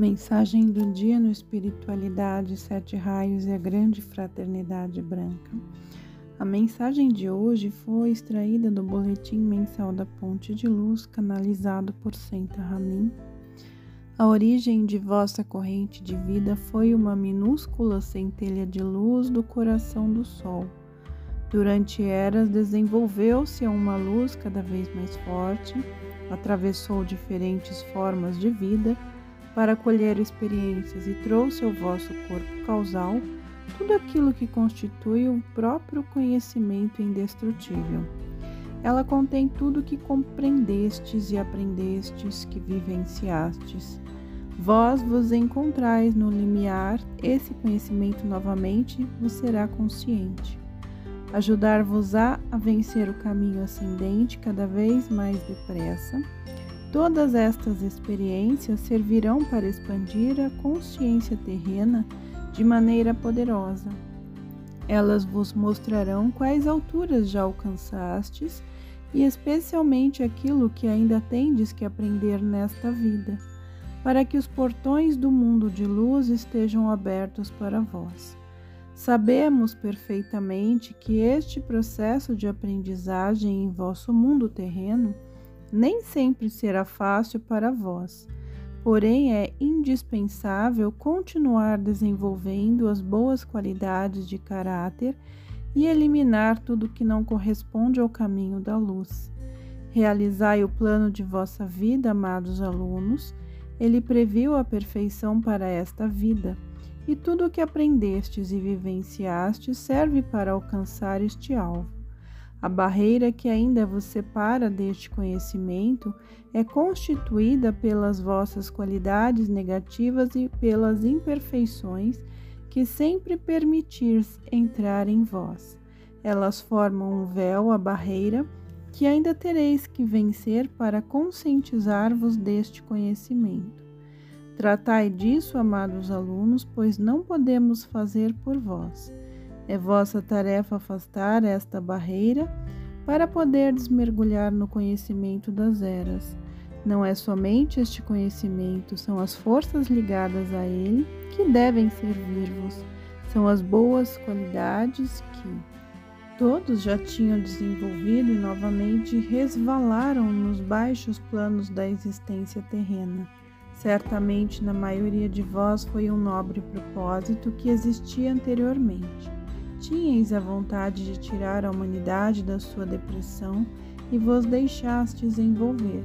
Mensagem do dia no Espiritualidade, Sete Raios e a Grande Fraternidade Branca. A mensagem de hoje foi extraída do Boletim Mensal da Ponte de Luz, canalizado por Senta Ramin. A origem de vossa corrente de vida foi uma minúscula centelha de luz do coração do Sol. Durante eras, desenvolveu-se a uma luz cada vez mais forte, atravessou diferentes formas de vida para colher experiências e trouxe ao vosso corpo causal tudo aquilo que constitui o próprio conhecimento indestrutível. Ela contém tudo que compreendestes e aprendestes, que vivenciastes. Vós vos encontrais no limiar, esse conhecimento novamente vos será consciente. Ajudar-vos-á a vencer o caminho ascendente cada vez mais depressa Todas estas experiências servirão para expandir a consciência terrena de maneira poderosa. Elas vos mostrarão quais alturas já alcançastes e especialmente aquilo que ainda tendes que aprender nesta vida, para que os portões do mundo de luz estejam abertos para vós. Sabemos perfeitamente que este processo de aprendizagem em vosso mundo terreno nem sempre será fácil para vós, porém é indispensável continuar desenvolvendo as boas qualidades de caráter e eliminar tudo que não corresponde ao caminho da luz. Realizai o plano de vossa vida, amados alunos. Ele previu a perfeição para esta vida, e tudo o que aprendestes e vivenciastes serve para alcançar este alvo. A barreira que ainda vos separa deste conhecimento é constituída pelas vossas qualidades negativas e pelas imperfeições que sempre permitis entrar em vós. Elas formam um véu, a barreira, que ainda tereis que vencer para conscientizar-vos deste conhecimento. Tratai disso, amados alunos, pois não podemos fazer por vós. É vossa tarefa afastar esta barreira para poder desmergulhar no conhecimento das eras. Não é somente este conhecimento, são as forças ligadas a ele que devem servir-vos. São as boas qualidades que todos já tinham desenvolvido e novamente resvalaram nos baixos planos da existência terrena. Certamente na maioria de vós foi um nobre propósito que existia anteriormente. Tinhais a vontade de tirar a humanidade da sua depressão e vos deixastes envolver.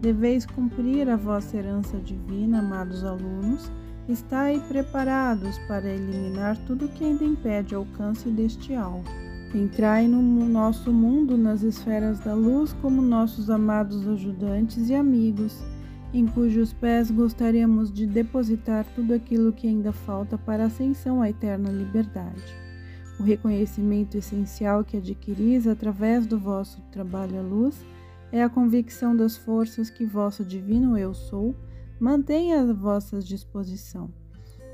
Deveis cumprir a vossa herança divina, amados alunos. Estai preparados para eliminar tudo que ainda impede o alcance deste alvo. Entrai no nosso mundo nas esferas da luz como nossos amados ajudantes e amigos, em cujos pés gostaríamos de depositar tudo aquilo que ainda falta para a ascensão à eterna liberdade. O reconhecimento essencial que adquiris através do vosso trabalho à luz é a convicção das forças que vosso divino eu sou mantém à vossa disposição.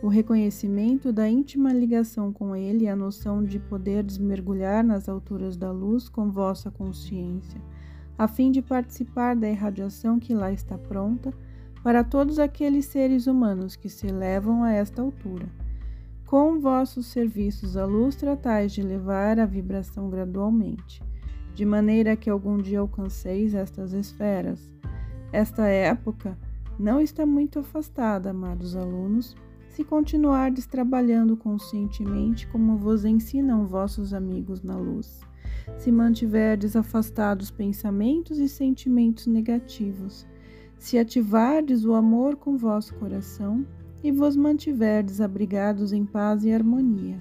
O reconhecimento da íntima ligação com ele e a noção de poder desmergulhar nas alturas da luz com vossa consciência, a fim de participar da irradiação que lá está pronta para todos aqueles seres humanos que se elevam a esta altura com vossos serviços à luz tratais de levar a vibração gradualmente, de maneira que algum dia alcanceis estas esferas. Esta época não está muito afastada, amados alunos, se continuardes trabalhando conscientemente como vos ensinam vossos amigos na luz. Se mantiverdes afastados pensamentos e sentimentos negativos, se ativardes o amor com vosso coração, e vos mantiverdes abrigados em paz e harmonia.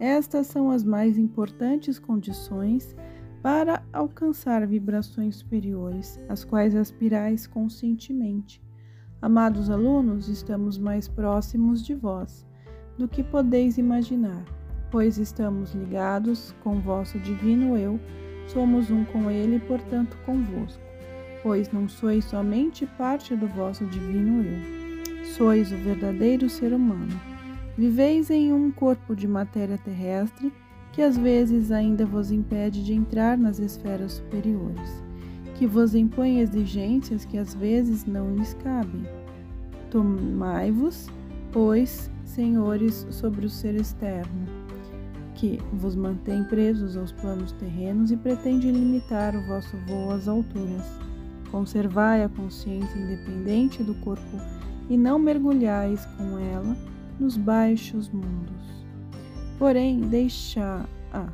Estas são as mais importantes condições para alcançar vibrações superiores, às quais aspirais conscientemente. Amados alunos, estamos mais próximos de vós do que podeis imaginar, pois estamos ligados com vosso divino eu, somos um com ele e, portanto, convosco, pois não sois somente parte do vosso divino eu sois o verdadeiro ser humano. Viveis em um corpo de matéria terrestre que às vezes ainda vos impede de entrar nas esferas superiores, que vos impõe exigências que às vezes não lhes cabem. Tomai-vos, pois, senhores sobre o ser externo, que vos mantém presos aos planos terrenos e pretende limitar o vosso voo às alturas. Conservai a consciência independente do corpo e não mergulhais com ela nos baixos mundos. Porém, deixa-a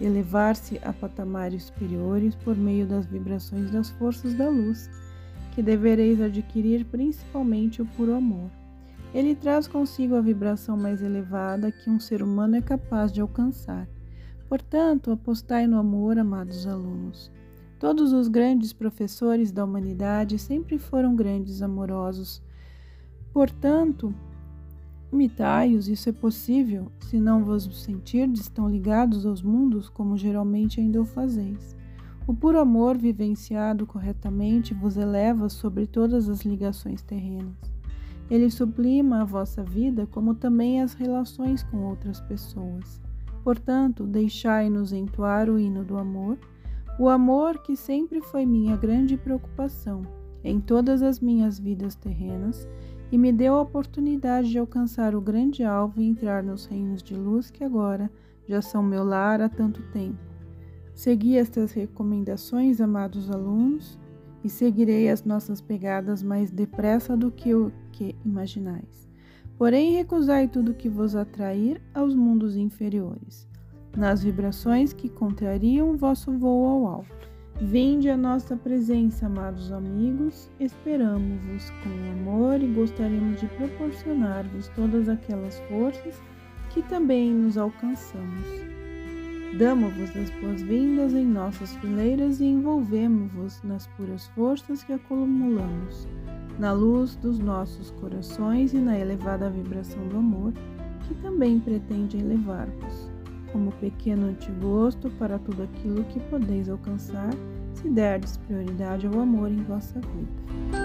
elevar-se a patamares superiores por meio das vibrações das forças da luz, que devereis adquirir principalmente o puro amor. Ele traz consigo a vibração mais elevada que um ser humano é capaz de alcançar. Portanto, apostai no amor, amados alunos. Todos os grandes professores da humanidade sempre foram grandes amorosos. Portanto, imitai-os, isso é possível, se não vos sentirdes tão ligados aos mundos como geralmente ainda o fazeis. O puro amor vivenciado corretamente vos eleva sobre todas as ligações terrenas. Ele sublima a vossa vida, como também as relações com outras pessoas. Portanto, deixai-nos entoar o hino do amor, o amor que sempre foi minha grande preocupação em todas as minhas vidas terrenas e me deu a oportunidade de alcançar o grande alvo e entrar nos reinos de luz que agora já são meu lar há tanto tempo. Segui estas recomendações, amados alunos, e seguirei as nossas pegadas mais depressa do que o que imaginais. Porém, recusai tudo que vos atrair aos mundos inferiores, nas vibrações que contrariam vosso voo ao alto. Vinde a nossa presença, amados amigos, esperamos-vos com amor e gostaríamos de proporcionar-vos todas aquelas forças que também nos alcançamos. Damos-vos as boas-vindas em nossas fileiras e envolvemos-vos nas puras forças que acumulamos, na luz dos nossos corações e na elevada vibração do amor, que também pretende elevar-vos, como pequeno antigosto para tudo aquilo que podeis alcançar se derdes prioridade ao amor em vossa vida.